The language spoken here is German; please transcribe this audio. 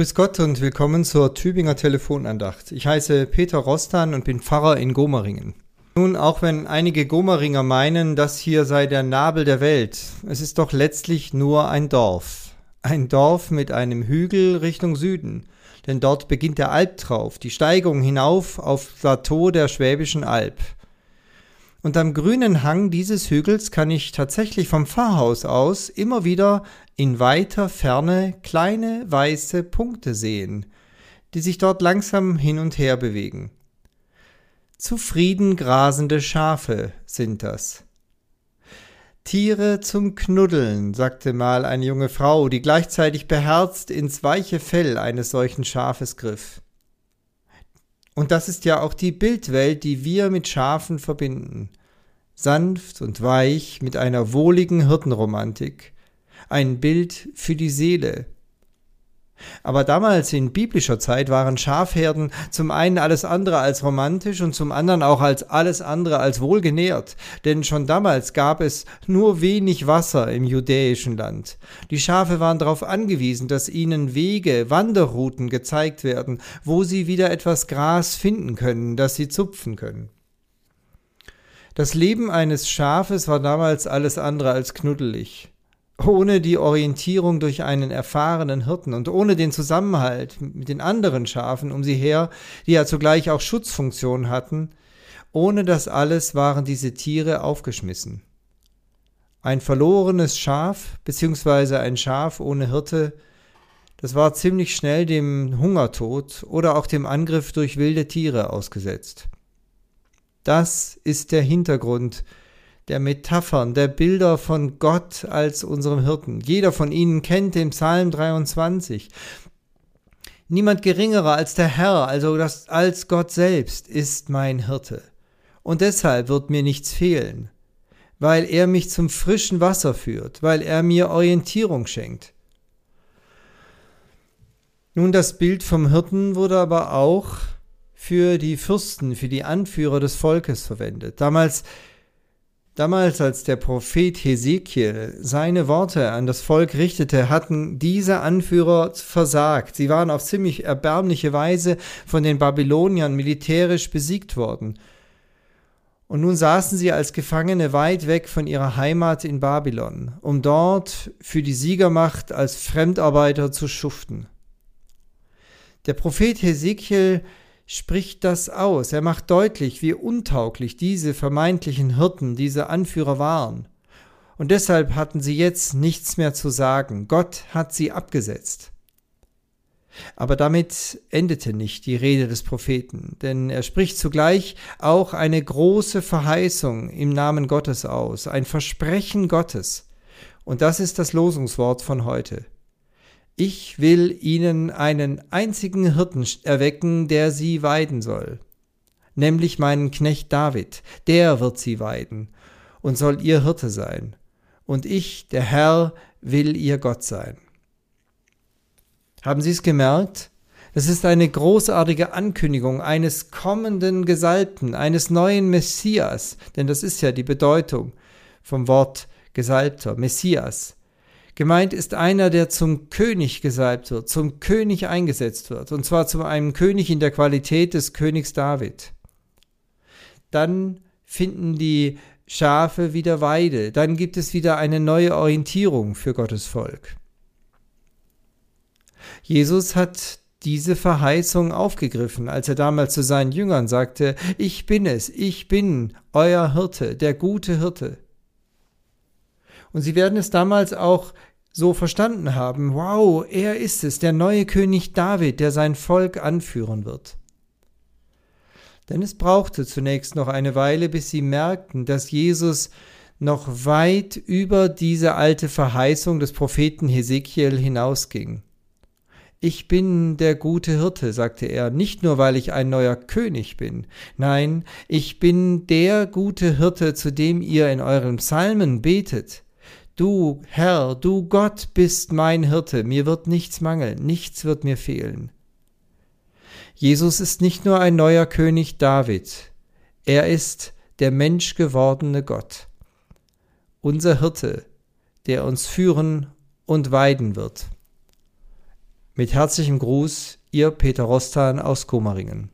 Grüß Gott und willkommen zur Tübinger Telefonandacht. Ich heiße Peter Rostan und bin Pfarrer in Gomeringen. Nun, auch wenn einige Gomeringer meinen, das hier sei der Nabel der Welt, es ist doch letztlich nur ein Dorf. Ein Dorf mit einem Hügel Richtung Süden, denn dort beginnt der Albtrauf, die Steigung hinauf auf Plateau der Schwäbischen Alb. Und am grünen Hang dieses Hügels kann ich tatsächlich vom Pfarrhaus aus immer wieder in weiter Ferne kleine weiße Punkte sehen, die sich dort langsam hin und her bewegen. Zufrieden grasende Schafe sind das. Tiere zum Knuddeln, sagte mal eine junge Frau, die gleichzeitig beherzt ins weiche Fell eines solchen Schafes griff. Und das ist ja auch die Bildwelt, die wir mit Schafen verbinden. Sanft und weich mit einer wohligen Hirtenromantik. Ein Bild für die Seele. Aber damals in biblischer Zeit waren Schafherden zum einen alles andere als romantisch und zum anderen auch als alles andere als wohlgenährt, denn schon damals gab es nur wenig Wasser im judäischen Land. Die Schafe waren darauf angewiesen, dass ihnen Wege, Wanderrouten gezeigt werden, wo sie wieder etwas Gras finden können, das sie zupfen können. Das Leben eines Schafes war damals alles andere als knuddelig ohne die Orientierung durch einen erfahrenen Hirten und ohne den Zusammenhalt mit den anderen Schafen um sie her, die ja zugleich auch Schutzfunktion hatten, ohne das alles waren diese Tiere aufgeschmissen. Ein verlorenes Schaf, beziehungsweise ein Schaf ohne Hirte, das war ziemlich schnell dem Hungertod oder auch dem Angriff durch wilde Tiere ausgesetzt. Das ist der Hintergrund der Metaphern, der Bilder von Gott als unserem Hirten. Jeder von ihnen kennt den Psalm 23. Niemand geringerer als der Herr, also das, als Gott selbst, ist mein Hirte. Und deshalb wird mir nichts fehlen, weil er mich zum frischen Wasser führt, weil er mir Orientierung schenkt. Nun, das Bild vom Hirten wurde aber auch für die Fürsten, für die Anführer des Volkes verwendet. Damals Damals, als der Prophet Hesekiel seine Worte an das Volk richtete, hatten diese Anführer versagt. Sie waren auf ziemlich erbärmliche Weise von den Babyloniern militärisch besiegt worden. Und nun saßen sie als Gefangene weit weg von ihrer Heimat in Babylon, um dort für die Siegermacht als Fremdarbeiter zu schuften. Der Prophet Hesekiel spricht das aus. Er macht deutlich, wie untauglich diese vermeintlichen Hirten, diese Anführer waren. Und deshalb hatten sie jetzt nichts mehr zu sagen. Gott hat sie abgesetzt. Aber damit endete nicht die Rede des Propheten, denn er spricht zugleich auch eine große Verheißung im Namen Gottes aus, ein Versprechen Gottes. Und das ist das Losungswort von heute. Ich will ihnen einen einzigen Hirten erwecken, der sie weiden soll, nämlich meinen Knecht David, der wird sie weiden und soll ihr Hirte sein, und ich, der Herr, will ihr Gott sein. Haben Sie es gemerkt? Das ist eine großartige Ankündigung eines kommenden Gesalbten, eines neuen Messias, denn das ist ja die Bedeutung vom Wort Gesalbter, Messias. Gemeint ist einer, der zum König gesalbt wird, zum König eingesetzt wird, und zwar zu einem König in der Qualität des Königs David. Dann finden die Schafe wieder Weide, dann gibt es wieder eine neue Orientierung für Gottes Volk. Jesus hat diese Verheißung aufgegriffen, als er damals zu seinen Jüngern sagte, ich bin es, ich bin euer Hirte, der gute Hirte. Und sie werden es damals auch so verstanden haben, wow, er ist es, der neue König David, der sein Volk anführen wird. Denn es brauchte zunächst noch eine Weile, bis sie merkten, dass Jesus noch weit über diese alte Verheißung des Propheten Hesekiel hinausging. Ich bin der gute Hirte, sagte er, nicht nur weil ich ein neuer König bin, nein, ich bin der gute Hirte, zu dem ihr in euren Psalmen betet. Du, Herr, du Gott bist mein Hirte, mir wird nichts mangeln, nichts wird mir fehlen. Jesus ist nicht nur ein neuer König David, er ist der menschgewordene Gott, unser Hirte, der uns führen und weiden wird. Mit herzlichem Gruß, Ihr Peter Rostan aus Gomaringen.